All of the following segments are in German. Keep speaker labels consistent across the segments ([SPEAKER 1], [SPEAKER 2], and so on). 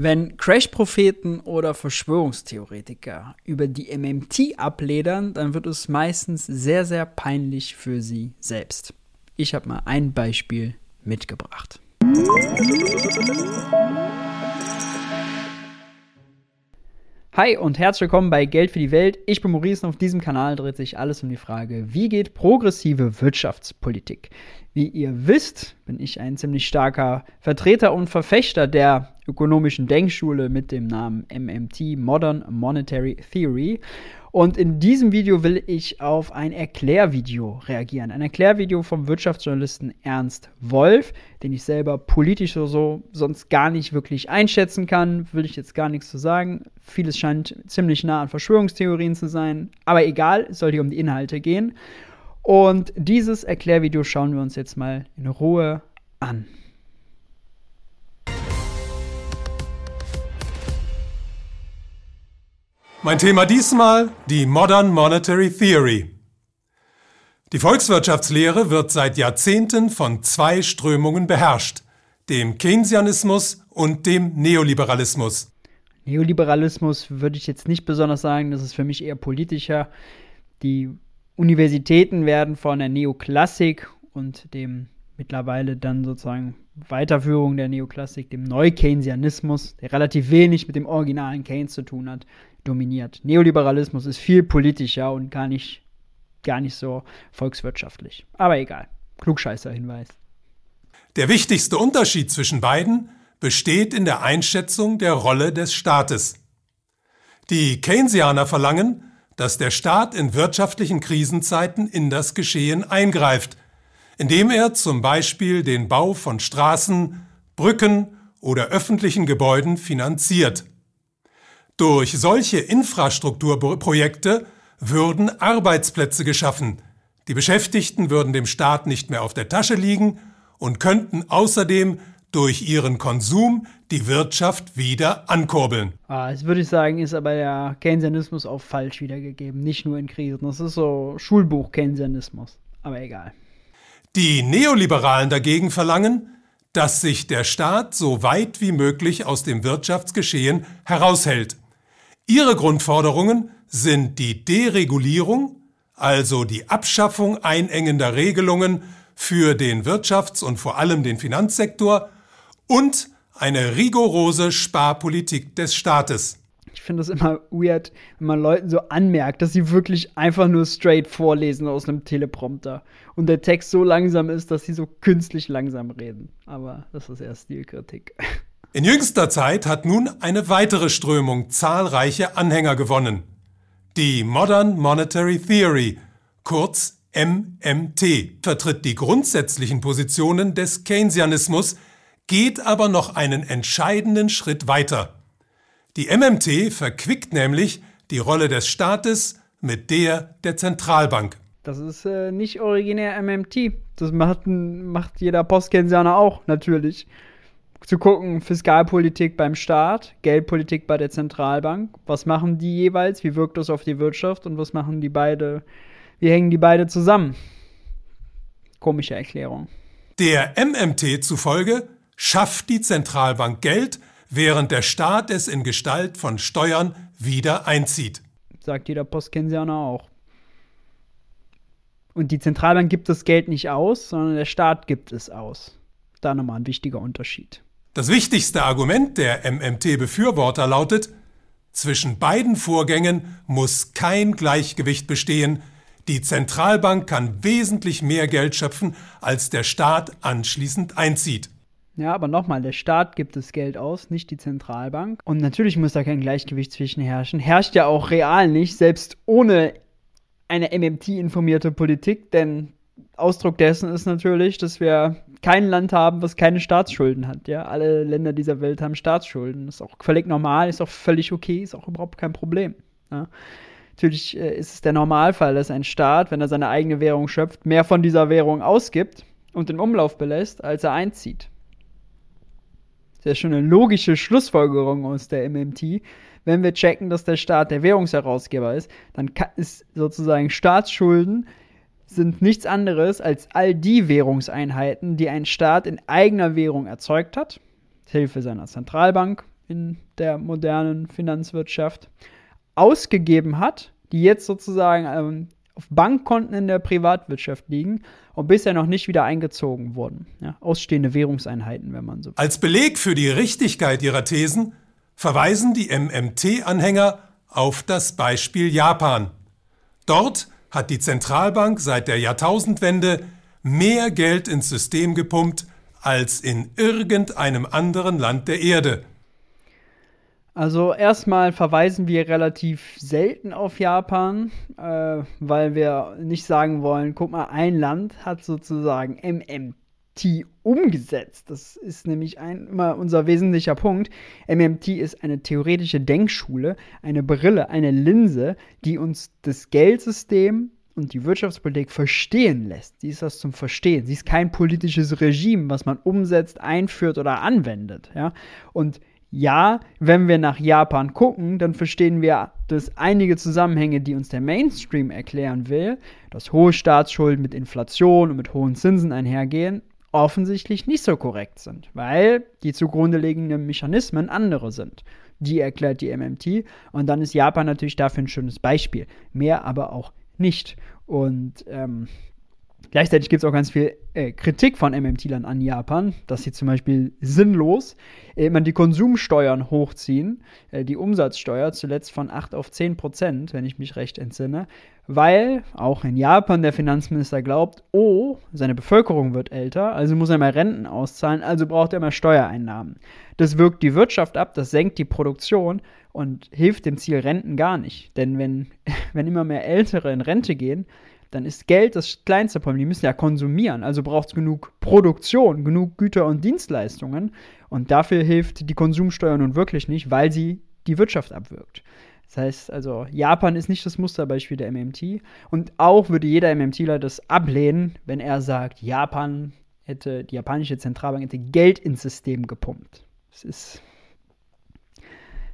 [SPEAKER 1] Wenn Crash-Propheten oder Verschwörungstheoretiker über die MMT abledern, dann wird es meistens sehr, sehr peinlich für sie selbst. Ich habe mal ein Beispiel mitgebracht. Hi und herzlich willkommen bei Geld für die Welt. Ich bin Maurice und auf diesem Kanal dreht sich alles um die Frage, wie geht progressive Wirtschaftspolitik? Wie ihr wisst, bin ich ein ziemlich starker Vertreter und Verfechter der ökonomischen Denkschule mit dem Namen MMT, Modern Monetary Theory. Und in diesem Video will ich auf ein Erklärvideo reagieren. Ein Erklärvideo vom Wirtschaftsjournalisten Ernst Wolf, den ich selber politisch so, so sonst gar nicht wirklich einschätzen kann. Will ich jetzt gar nichts zu sagen. Vieles scheint ziemlich nah an Verschwörungstheorien zu sein. Aber egal, es soll hier um die Inhalte gehen. Und dieses Erklärvideo schauen wir uns jetzt mal in Ruhe an.
[SPEAKER 2] Mein Thema diesmal die Modern Monetary Theory. Die Volkswirtschaftslehre wird seit Jahrzehnten von zwei Strömungen beherrscht, dem Keynesianismus und dem Neoliberalismus.
[SPEAKER 1] Neoliberalismus würde ich jetzt nicht besonders sagen, das ist für mich eher politischer. Die Universitäten werden von der Neoklassik und dem mittlerweile dann sozusagen Weiterführung der Neoklassik, dem Neu-Keynesianismus, der relativ wenig mit dem originalen Keynes zu tun hat, dominiert. Neoliberalismus ist viel politischer und gar nicht, gar nicht so volkswirtschaftlich. Aber egal. Klugscheißer-Hinweis.
[SPEAKER 2] Der wichtigste Unterschied zwischen beiden besteht in der Einschätzung der Rolle des Staates. Die Keynesianer verlangen, dass der Staat in wirtschaftlichen Krisenzeiten in das Geschehen eingreift, indem er zum Beispiel den Bau von Straßen, Brücken oder öffentlichen Gebäuden finanziert. Durch solche Infrastrukturprojekte würden Arbeitsplätze geschaffen, die Beschäftigten würden dem Staat nicht mehr auf der Tasche liegen und könnten außerdem durch ihren Konsum die Wirtschaft wieder ankurbeln.
[SPEAKER 1] Ah, das würde ich sagen, ist aber der Keynesianismus auch falsch wiedergegeben, nicht nur in Krisen. Das ist so Schulbuch-Keynesianismus, aber egal.
[SPEAKER 2] Die Neoliberalen dagegen verlangen, dass sich der Staat so weit wie möglich aus dem Wirtschaftsgeschehen heraushält. Ihre Grundforderungen sind die Deregulierung, also die Abschaffung einengender Regelungen für den Wirtschafts- und vor allem den Finanzsektor und eine rigorose Sparpolitik des Staates.
[SPEAKER 1] Ich finde es immer weird, wenn man Leuten so anmerkt, dass sie wirklich einfach nur straight vorlesen aus einem Teleprompter und der Text so langsam ist, dass sie so künstlich langsam reden. Aber das ist eher Stilkritik.
[SPEAKER 2] In jüngster Zeit hat nun eine weitere Strömung zahlreiche Anhänger gewonnen. Die Modern Monetary Theory, kurz MMT, vertritt die grundsätzlichen Positionen des Keynesianismus geht aber noch einen entscheidenden Schritt weiter. Die MMT verquickt nämlich die Rolle des Staates mit der der Zentralbank.
[SPEAKER 1] Das ist äh, nicht originär MMT. Das macht, macht jeder Postkensianer auch, natürlich. Zu gucken, Fiskalpolitik beim Staat, Geldpolitik bei der Zentralbank. Was machen die jeweils? Wie wirkt das auf die Wirtschaft? Und was machen die beide? Wie hängen die beide zusammen? Komische Erklärung.
[SPEAKER 2] Der MMT zufolge schafft die Zentralbank Geld, während der Staat es in Gestalt von Steuern wieder einzieht.
[SPEAKER 1] Sagt jeder Postkensianer auch. Und die Zentralbank gibt das Geld nicht aus, sondern der Staat gibt es aus. Da nochmal ein wichtiger Unterschied.
[SPEAKER 2] Das wichtigste Argument der MMT-Befürworter lautet, zwischen beiden Vorgängen muss kein Gleichgewicht bestehen, die Zentralbank kann wesentlich mehr Geld schöpfen, als der Staat anschließend einzieht.
[SPEAKER 1] Ja, aber nochmal, der Staat gibt das Geld aus, nicht die Zentralbank. Und natürlich muss da kein Gleichgewicht zwischen herrschen. Herrscht ja auch real nicht, selbst ohne eine MMT-informierte Politik, denn Ausdruck dessen ist natürlich, dass wir kein Land haben, was keine Staatsschulden hat. Ja, alle Länder dieser Welt haben Staatsschulden. Ist auch völlig normal, ist auch völlig okay, ist auch überhaupt kein Problem. Ja. Natürlich äh, ist es der Normalfall, dass ein Staat, wenn er seine eigene Währung schöpft, mehr von dieser Währung ausgibt und in Umlauf belässt, als er einzieht. Das ist schon eine logische Schlussfolgerung aus der MMT. Wenn wir checken, dass der Staat der Währungsherausgeber ist, dann ist sozusagen Staatsschulden sind nichts anderes als all die Währungseinheiten, die ein Staat in eigener Währung erzeugt hat, mit Hilfe seiner Zentralbank, in der modernen Finanzwirtschaft, ausgegeben hat, die jetzt sozusagen ähm, auf Bankkonten in der Privatwirtschaft liegen und bisher noch nicht wieder eingezogen wurden. Ja, ausstehende Währungseinheiten, wenn man so will.
[SPEAKER 2] Als Beleg für die Richtigkeit ihrer Thesen verweisen die MMT-Anhänger auf das Beispiel Japan. Dort hat die Zentralbank seit der Jahrtausendwende mehr Geld ins System gepumpt als in irgendeinem anderen Land der Erde.
[SPEAKER 1] Also erstmal verweisen wir relativ selten auf Japan, äh, weil wir nicht sagen wollen, guck mal, ein Land hat sozusagen MMT umgesetzt. Das ist nämlich ein, immer unser wesentlicher Punkt. MMT ist eine theoretische Denkschule, eine Brille, eine Linse, die uns das Geldsystem und die Wirtschaftspolitik verstehen lässt. Sie ist das zum Verstehen. Sie ist kein politisches Regime, was man umsetzt, einführt oder anwendet. Ja? Und ja, wenn wir nach Japan gucken, dann verstehen wir, dass einige Zusammenhänge, die uns der Mainstream erklären will, dass hohe Staatsschulden mit Inflation und mit hohen Zinsen einhergehen, offensichtlich nicht so korrekt sind, weil die zugrunde liegenden Mechanismen andere sind. Die erklärt die MMT und dann ist Japan natürlich dafür ein schönes Beispiel. Mehr aber auch nicht. Und ähm, Gleichzeitig gibt es auch ganz viel äh, Kritik von MMT-Lern an Japan, dass sie zum Beispiel sinnlos äh, immer die Konsumsteuern hochziehen, äh, die Umsatzsteuer zuletzt von 8 auf 10 Prozent, wenn ich mich recht entsinne, weil auch in Japan der Finanzminister glaubt, oh, seine Bevölkerung wird älter, also muss er mehr Renten auszahlen, also braucht er mehr Steuereinnahmen. Das wirkt die Wirtschaft ab, das senkt die Produktion und hilft dem Ziel Renten gar nicht. Denn wenn, wenn immer mehr Ältere in Rente gehen, dann ist Geld das kleinste Problem. Die müssen ja konsumieren, also braucht es genug Produktion, genug Güter und Dienstleistungen. Und dafür hilft die Konsumsteuer nun wirklich nicht, weil sie die Wirtschaft abwirkt. Das heißt also, Japan ist nicht das Musterbeispiel der MMT. Und auch würde jeder MMTler das ablehnen, wenn er sagt, Japan hätte, die japanische Zentralbank hätte Geld ins System gepumpt. Das ist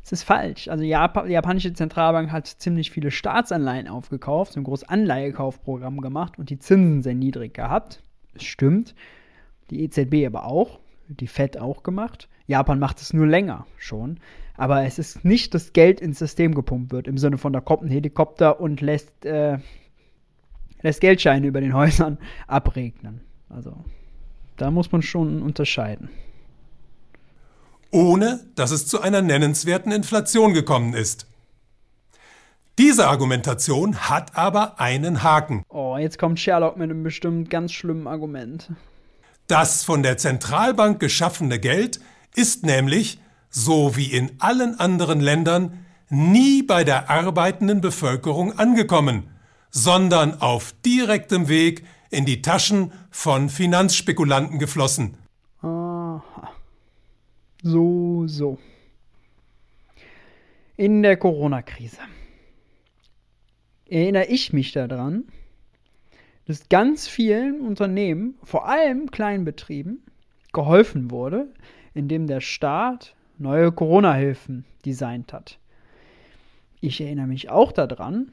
[SPEAKER 1] es ist falsch. Also Japan, die japanische Zentralbank hat ziemlich viele Staatsanleihen aufgekauft, so ein großes Anleihekaufprogramm gemacht und die Zinsen sehr niedrig gehabt. Das stimmt. Die EZB aber auch, die Fed auch gemacht. Japan macht es nur länger schon. Aber es ist nicht, dass Geld ins System gepumpt wird, im Sinne von, da kommt ein Helikopter und lässt, äh, lässt Geldscheine über den Häusern abregnen. Also da muss man schon unterscheiden
[SPEAKER 2] ohne dass es zu einer nennenswerten Inflation gekommen ist. Diese Argumentation hat aber einen Haken.
[SPEAKER 1] Oh, jetzt kommt Sherlock mit einem bestimmt ganz schlimmen Argument.
[SPEAKER 2] Das von der Zentralbank geschaffene Geld ist nämlich, so wie in allen anderen Ländern, nie bei der arbeitenden Bevölkerung angekommen, sondern auf direktem Weg in die Taschen von Finanzspekulanten geflossen.
[SPEAKER 1] So, so. In der Corona-Krise erinnere ich mich daran, dass ganz vielen Unternehmen, vor allem Kleinbetrieben, geholfen wurde, indem der Staat neue Corona-Hilfen designt hat. Ich erinnere mich auch daran,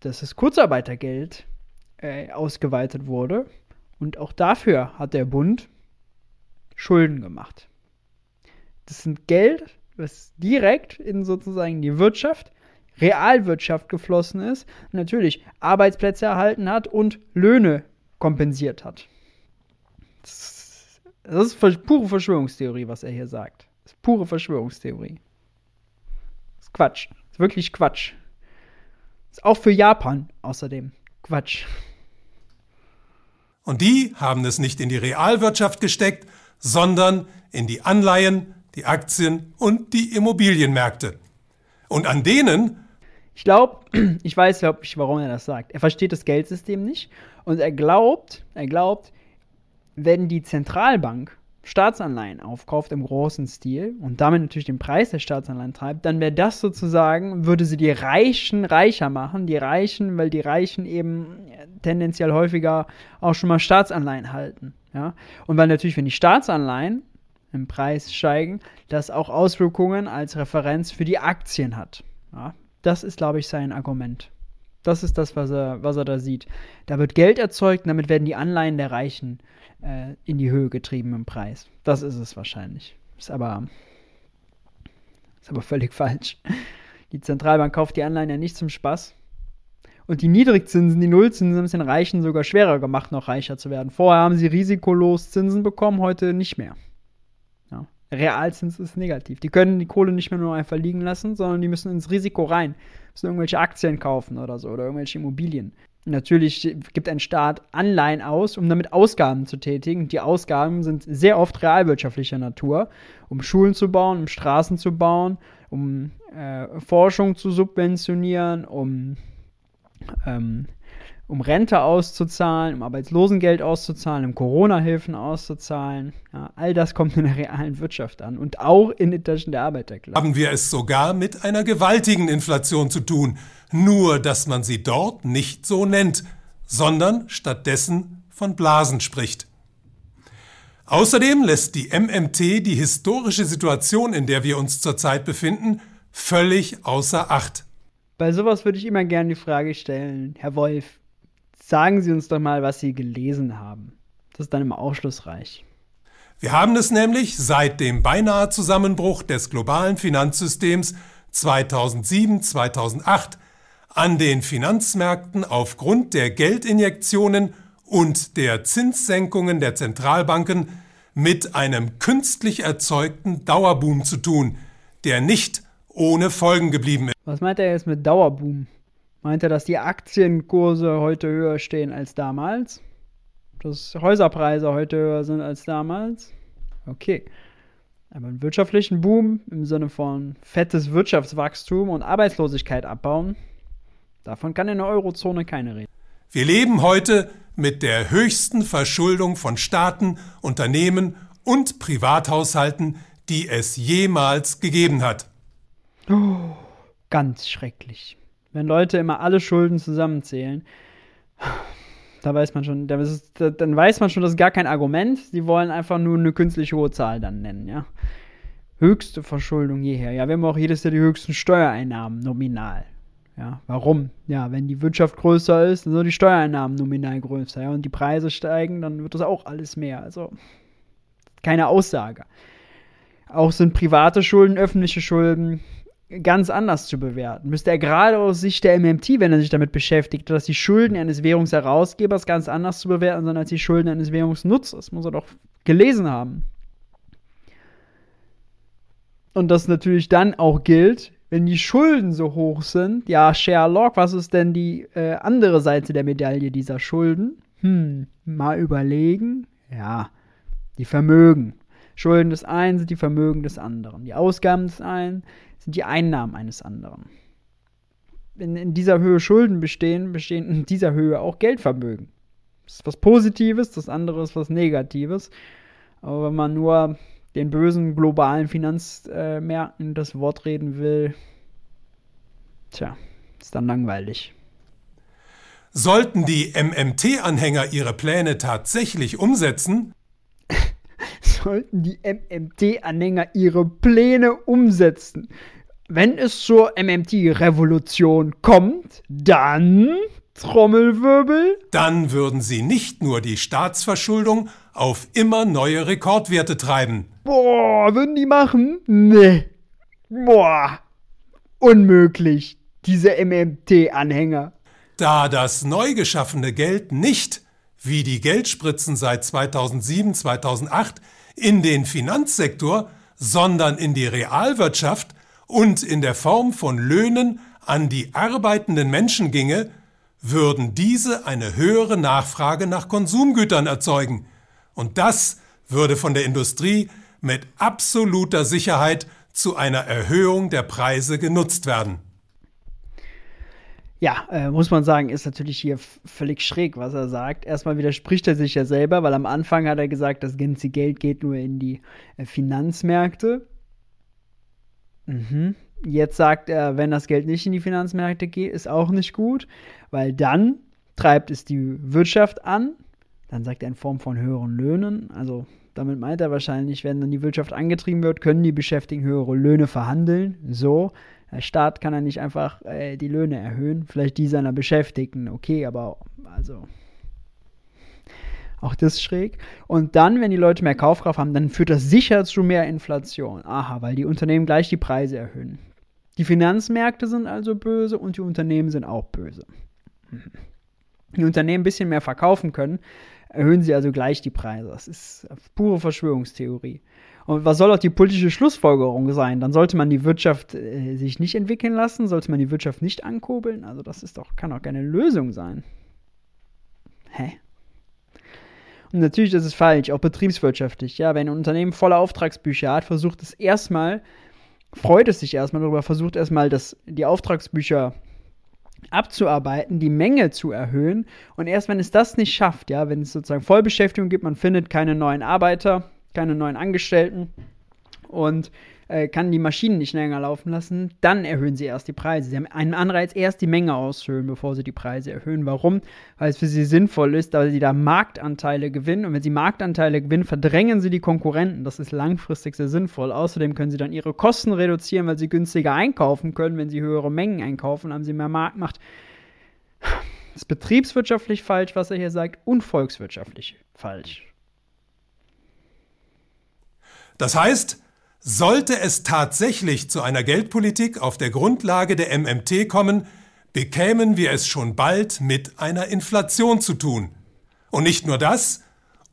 [SPEAKER 1] dass das Kurzarbeitergeld äh, ausgeweitet wurde und auch dafür hat der Bund Schulden gemacht. Das sind Geld, was direkt in sozusagen die Wirtschaft, Realwirtschaft geflossen ist, natürlich Arbeitsplätze erhalten hat und Löhne kompensiert hat. Das ist pure Verschwörungstheorie, was er hier sagt. Das ist pure Verschwörungstheorie. Das ist Quatsch. Das ist wirklich Quatsch. Das ist auch für Japan außerdem Quatsch.
[SPEAKER 2] Und die haben es nicht in die Realwirtschaft gesteckt, sondern in die Anleihen die Aktien und die Immobilienmärkte. Und an denen.
[SPEAKER 1] Ich glaube, ich weiß, glaub ich, warum er das sagt. Er versteht das Geldsystem nicht und er glaubt, er glaubt, wenn die Zentralbank Staatsanleihen aufkauft im großen Stil und damit natürlich den Preis der Staatsanleihen treibt, dann wäre das sozusagen, würde sie die Reichen reicher machen, die Reichen, weil die Reichen eben tendenziell häufiger auch schon mal Staatsanleihen halten. Ja? Und weil natürlich, wenn die Staatsanleihen im Preis steigen, das auch Auswirkungen als Referenz für die Aktien hat. Ja, das ist, glaube ich, sein Argument. Das ist das, was er, was er da sieht. Da wird Geld erzeugt und damit werden die Anleihen der Reichen äh, in die Höhe getrieben im Preis. Das ist es wahrscheinlich. Ist aber Ist aber völlig falsch. Die Zentralbank kauft die Anleihen ja nicht zum Spaß. Und die Niedrigzinsen, die Nullzinsen, haben es den Reichen sogar schwerer gemacht, noch reicher zu werden. Vorher haben sie risikolos Zinsen bekommen, heute nicht mehr. Realzins ist negativ. Die können die Kohle nicht mehr nur einfach liegen lassen, sondern die müssen ins Risiko rein. Müssen irgendwelche Aktien kaufen oder so oder irgendwelche Immobilien. Natürlich gibt ein Staat Anleihen aus, um damit Ausgaben zu tätigen. Die Ausgaben sind sehr oft realwirtschaftlicher Natur, um Schulen zu bauen, um Straßen zu bauen, um äh, Forschung zu subventionieren, um, ähm, um Rente auszuzahlen, um Arbeitslosengeld auszuzahlen, um Corona-Hilfen auszuzahlen. Ja, all das kommt in der realen Wirtschaft an und auch in den Taschen der Arbeiterklasse.
[SPEAKER 2] Haben wir es sogar mit einer gewaltigen Inflation zu tun nur dass man sie dort nicht so nennt, sondern stattdessen von Blasen spricht. Außerdem lässt die MMT die historische Situation, in der wir uns zurzeit befinden, völlig außer Acht.
[SPEAKER 1] Bei sowas würde ich immer gerne die Frage stellen, Herr Wolf, sagen Sie uns doch mal, was Sie gelesen haben. Das ist dann immer aufschlussreich.
[SPEAKER 2] Wir haben es nämlich seit dem beinahe Zusammenbruch des globalen Finanzsystems 2007, 2008 an den Finanzmärkten aufgrund der Geldinjektionen und der Zinssenkungen der Zentralbanken mit einem künstlich erzeugten Dauerboom zu tun, der nicht ohne Folgen geblieben ist.
[SPEAKER 1] Was meint er jetzt mit Dauerboom? Meint er, dass die Aktienkurse heute höher stehen als damals? Dass Häuserpreise heute höher sind als damals? Okay. Aber einen wirtschaftlichen Boom im Sinne von fettes Wirtschaftswachstum und Arbeitslosigkeit abbauen, Davon kann in der Eurozone keine reden.
[SPEAKER 2] Wir leben heute mit der höchsten Verschuldung von Staaten, Unternehmen und Privathaushalten, die es jemals gegeben hat.
[SPEAKER 1] Oh, ganz schrecklich. Wenn Leute immer alle Schulden zusammenzählen, da weiß man schon, dann weiß man schon, das ist gar kein Argument. Sie wollen einfach nur eine künstlich hohe Zahl dann nennen, ja. Höchste Verschuldung jeher. Ja, wir haben auch jedes Jahr die höchsten Steuereinnahmen nominal. Ja, warum? Ja, wenn die Wirtschaft größer ist, dann sind die Steuereinnahmen nominal größer. Ja, und die Preise steigen, dann wird das auch alles mehr. Also keine Aussage. Auch sind private Schulden, öffentliche Schulden ganz anders zu bewerten. Müsste er gerade aus Sicht der MMT, wenn er sich damit beschäftigt, dass die Schulden eines Währungsherausgebers ganz anders zu bewerten sind als die Schulden eines Währungsnutzers. Muss er doch gelesen haben. Und das natürlich dann auch gilt, wenn die Schulden so hoch sind, ja, Sherlock, was ist denn die äh, andere Seite der Medaille dieser Schulden? Hm, mal überlegen. Ja, die Vermögen. Schulden des einen sind die Vermögen des anderen. Die Ausgaben des einen sind die Einnahmen eines anderen. Wenn in dieser Höhe Schulden bestehen, bestehen in dieser Höhe auch Geldvermögen. Das ist was Positives, das andere ist was Negatives. Aber wenn man nur den bösen globalen Finanzmärkten das Wort reden will, tja, ist dann langweilig.
[SPEAKER 2] Sollten die MMT-Anhänger ihre Pläne tatsächlich umsetzen?
[SPEAKER 1] Sollten die MMT-Anhänger ihre Pläne umsetzen? Wenn es zur MMT-Revolution kommt, dann Trommelwirbel?
[SPEAKER 2] Dann würden sie nicht nur die Staatsverschuldung auf immer neue Rekordwerte treiben.
[SPEAKER 1] Boah, würden die machen? Nee. Boah. Unmöglich. Diese MMT-Anhänger.
[SPEAKER 2] Da das neu geschaffene Geld nicht, wie die Geldspritzen seit 2007, 2008, in den Finanzsektor, sondern in die Realwirtschaft und in der Form von Löhnen an die arbeitenden Menschen ginge, würden diese eine höhere Nachfrage nach Konsumgütern erzeugen. Und das würde von der Industrie mit absoluter Sicherheit zu einer Erhöhung der Preise genutzt werden.
[SPEAKER 1] Ja, äh, muss man sagen, ist natürlich hier völlig schräg, was er sagt. Erstmal widerspricht er sich ja selber, weil am Anfang hat er gesagt, das ganze Geld geht nur in die äh, Finanzmärkte. Mhm. Jetzt sagt er, wenn das Geld nicht in die Finanzmärkte geht, ist auch nicht gut, weil dann treibt es die Wirtschaft an. Dann sagt er in Form von höheren Löhnen. Also damit meint er wahrscheinlich, wenn dann die Wirtschaft angetrieben wird, können die Beschäftigten höhere Löhne verhandeln. So. Der Staat kann ja nicht einfach äh, die Löhne erhöhen. Vielleicht die seiner Beschäftigten, okay, aber also. Auch das schräg. Und dann, wenn die Leute mehr Kaufkraft haben, dann führt das sicher zu mehr Inflation. Aha, weil die Unternehmen gleich die Preise erhöhen. Die Finanzmärkte sind also böse und die Unternehmen sind auch böse. Mhm. Die Unternehmen ein bisschen mehr verkaufen können, erhöhen sie also gleich die Preise. Das ist pure Verschwörungstheorie. Und was soll auch die politische Schlussfolgerung sein? Dann sollte man die Wirtschaft äh, sich nicht entwickeln lassen, sollte man die Wirtschaft nicht ankurbeln. Also das ist doch, kann doch keine Lösung sein. Hä? Und natürlich ist es falsch, auch betriebswirtschaftlich. Ja, wenn ein Unternehmen volle Auftragsbücher hat, versucht es erstmal, freut es sich erstmal darüber, versucht erstmal, das, die Auftragsbücher abzuarbeiten, die Menge zu erhöhen. Und erst wenn es das nicht schafft, ja, wenn es sozusagen Vollbeschäftigung gibt, man findet keine neuen Arbeiter, keine neuen Angestellten und äh, kann die Maschinen nicht länger laufen lassen, dann erhöhen sie erst die Preise. Sie haben einen Anreiz, erst die Menge auszuhöhen, bevor sie die Preise erhöhen. Warum? Weil es für sie sinnvoll ist, weil sie da Marktanteile gewinnen. Und wenn sie Marktanteile gewinnen, verdrängen sie die Konkurrenten. Das ist langfristig sehr sinnvoll. Außerdem können sie dann ihre Kosten reduzieren, weil sie günstiger einkaufen können. Wenn sie höhere Mengen einkaufen, haben sie mehr Marktmacht. Das ist betriebswirtschaftlich falsch, was er hier sagt, und volkswirtschaftlich falsch.
[SPEAKER 2] Das heißt, sollte es tatsächlich zu einer Geldpolitik auf der Grundlage der MMT kommen, bekämen wir es schon bald mit einer Inflation zu tun. Und nicht nur das,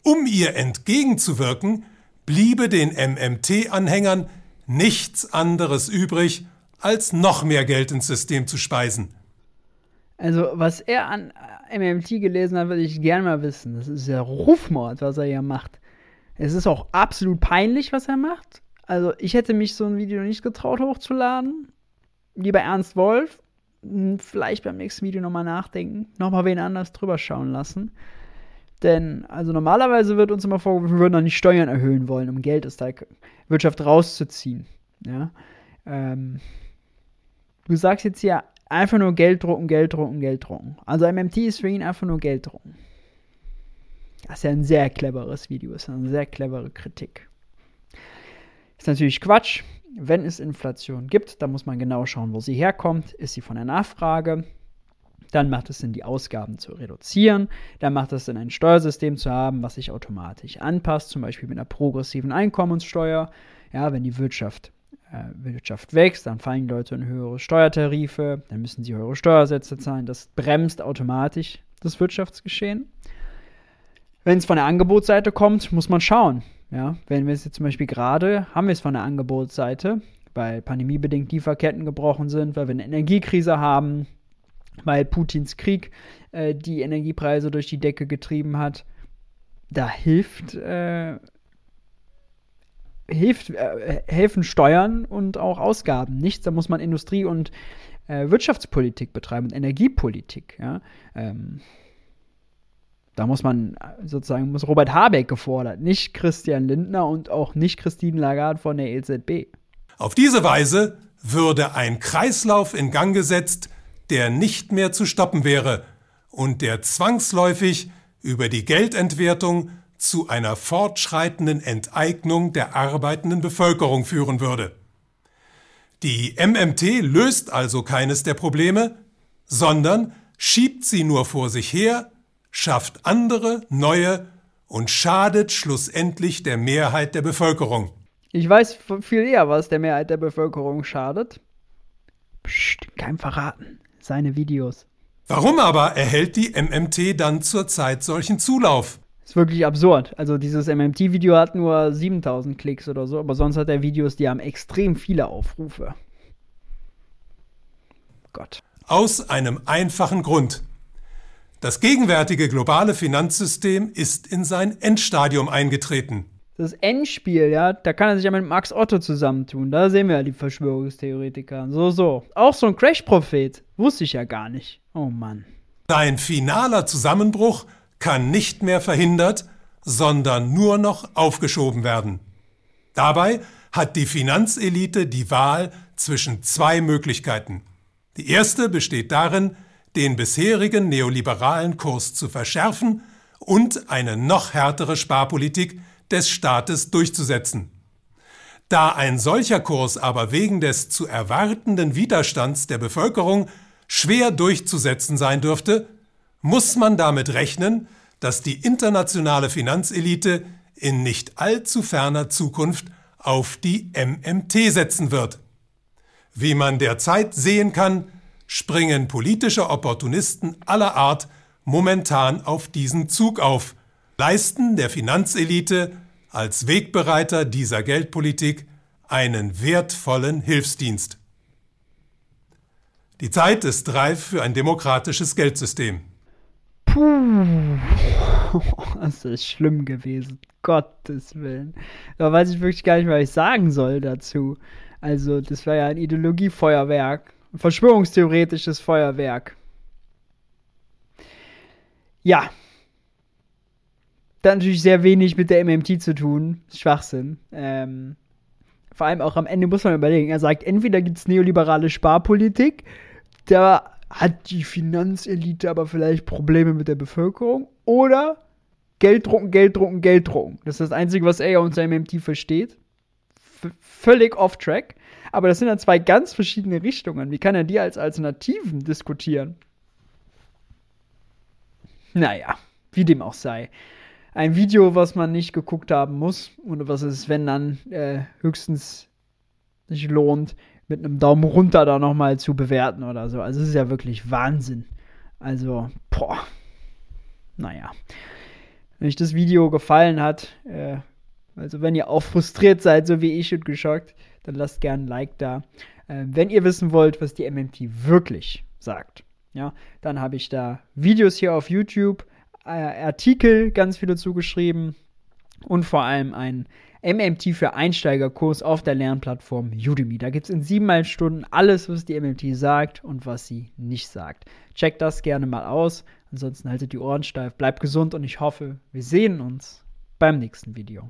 [SPEAKER 2] um ihr entgegenzuwirken, bliebe den MMT-Anhängern nichts anderes übrig, als noch mehr Geld ins System zu speisen.
[SPEAKER 1] Also, was er an MMT gelesen hat, würde ich gerne mal wissen. Das ist ja Rufmord, was er hier macht. Es ist auch absolut peinlich, was er macht. Also ich hätte mich so ein Video nicht getraut hochzuladen. Lieber Ernst Wolf. Hm, vielleicht beim nächsten Video nochmal nachdenken. Nochmal wen anders drüber schauen lassen. Denn, also normalerweise wird uns immer vorgeworfen, wir würden noch nicht Steuern erhöhen wollen, um Geld aus der Wirtschaft rauszuziehen. Ja. Ähm, du sagst jetzt hier einfach nur Geld drucken, Geld drucken, Geld drucken. Also MMT ist für ihn einfach nur Geld drucken. Das ist ja ein sehr cleveres Video, ist eine sehr clevere Kritik. Ist natürlich Quatsch. Wenn es Inflation gibt, dann muss man genau schauen, wo sie herkommt. Ist sie von der Nachfrage? Dann macht es Sinn, die Ausgaben zu reduzieren. Dann macht es Sinn, ein Steuersystem zu haben, was sich automatisch anpasst, zum Beispiel mit einer progressiven Einkommenssteuer. Ja, wenn die Wirtschaft, äh, Wirtschaft wächst, dann fallen die Leute in höhere Steuertarife, dann müssen sie höhere Steuersätze zahlen. Das bremst automatisch das Wirtschaftsgeschehen. Wenn es von der Angebotsseite kommt, muss man schauen. Ja, wenn wir es jetzt zum Beispiel gerade, haben wir es von der Angebotsseite, weil pandemiebedingt Lieferketten gebrochen sind, weil wir eine Energiekrise haben, weil Putins Krieg äh, die Energiepreise durch die Decke getrieben hat. Da hilft, äh, hilft äh, helfen Steuern und auch Ausgaben nichts. Da muss man Industrie- und äh, Wirtschaftspolitik betreiben und Energiepolitik. Ja? Ähm, da muss man sozusagen, muss Robert Habeck gefordert, nicht Christian Lindner und auch nicht Christine Lagarde von der EZB.
[SPEAKER 2] Auf diese Weise würde ein Kreislauf in Gang gesetzt, der nicht mehr zu stoppen wäre und der zwangsläufig über die Geldentwertung zu einer fortschreitenden Enteignung der arbeitenden Bevölkerung führen würde. Die MMT löst also keines der Probleme, sondern schiebt sie nur vor sich her schafft andere, neue und schadet schlussendlich der Mehrheit der Bevölkerung.
[SPEAKER 1] Ich weiß viel eher, was der Mehrheit der Bevölkerung schadet. Psst, kein verraten. Seine Videos.
[SPEAKER 2] Warum aber erhält die MMT dann zurzeit solchen Zulauf?
[SPEAKER 1] Ist wirklich absurd. Also dieses MMT-Video hat nur 7000 Klicks oder so, aber sonst hat er Videos, die haben extrem viele Aufrufe.
[SPEAKER 2] Gott. Aus einem einfachen Grund. Das gegenwärtige globale Finanzsystem ist in sein Endstadium eingetreten.
[SPEAKER 1] Das Endspiel, ja, da kann er sich ja mit Max Otto zusammentun. Da sehen wir ja die Verschwörungstheoretiker. So, so. Auch so ein Crash-Prophet. Wusste ich ja gar nicht. Oh Mann.
[SPEAKER 2] Sein finaler Zusammenbruch kann nicht mehr verhindert, sondern nur noch aufgeschoben werden. Dabei hat die Finanzelite die Wahl zwischen zwei Möglichkeiten. Die erste besteht darin, den bisherigen neoliberalen Kurs zu verschärfen und eine noch härtere Sparpolitik des Staates durchzusetzen. Da ein solcher Kurs aber wegen des zu erwartenden Widerstands der Bevölkerung schwer durchzusetzen sein dürfte, muss man damit rechnen, dass die internationale Finanzelite in nicht allzu ferner Zukunft auf die MMT setzen wird. Wie man derzeit sehen kann, springen politische Opportunisten aller Art momentan auf diesen Zug auf, leisten der Finanzelite als Wegbereiter dieser Geldpolitik einen wertvollen Hilfsdienst. Die Zeit ist reif für ein demokratisches Geldsystem.
[SPEAKER 1] Puh, das ist schlimm gewesen. Gottes Willen. Da weiß ich wirklich gar nicht, was ich sagen soll dazu. Also, das war ja ein Ideologiefeuerwerk. Verschwörungstheoretisches Feuerwerk. Ja. Da natürlich sehr wenig mit der MMT zu tun. Schwachsinn. Ähm, vor allem auch am Ende muss man überlegen. Er sagt, entweder gibt es neoliberale Sparpolitik, da hat die Finanzelite aber vielleicht Probleme mit der Bevölkerung, oder Geld drucken, Geld drucken, Geld drucken. Das ist das Einzige, was er unter MMT versteht. V völlig off-track. Aber das sind dann zwei ganz verschiedene Richtungen. Wie kann er die als Alternativen diskutieren? Naja, wie dem auch sei. Ein Video, was man nicht geguckt haben muss, oder was es, wenn dann, äh, höchstens sich lohnt, mit einem Daumen runter da nochmal zu bewerten oder so. Also es ist ja wirklich Wahnsinn. Also, boah. Naja. Wenn euch das Video gefallen hat, äh, also wenn ihr auch frustriert seid, so wie ich und geschockt, dann lasst gerne ein Like da. Äh, wenn ihr wissen wollt, was die MMT wirklich sagt, ja, dann habe ich da Videos hier auf YouTube, äh, Artikel, ganz viele zugeschrieben und vor allem einen MMT für Einsteigerkurs auf der Lernplattform Udemy. Da gibt es in siebeneinhalb Stunden alles, was die MMT sagt und was sie nicht sagt. Checkt das gerne mal aus. Ansonsten haltet die Ohren steif, bleibt gesund und ich hoffe, wir sehen uns beim nächsten Video.